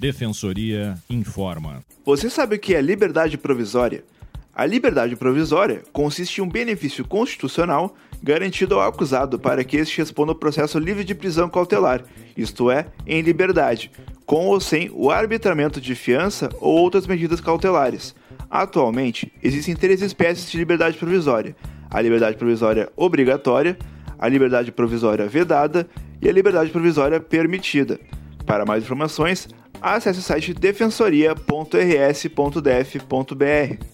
Defensoria informa. Você sabe o que é liberdade provisória? A liberdade provisória consiste em um benefício constitucional garantido ao acusado para que este responda ao processo livre de prisão cautelar, isto é, em liberdade, com ou sem o arbitramento de fiança ou outras medidas cautelares. Atualmente, existem três espécies de liberdade provisória: a liberdade provisória obrigatória, a liberdade provisória vedada e a liberdade provisória permitida. Para mais informações, acesse o site defensoria.rs.def.br.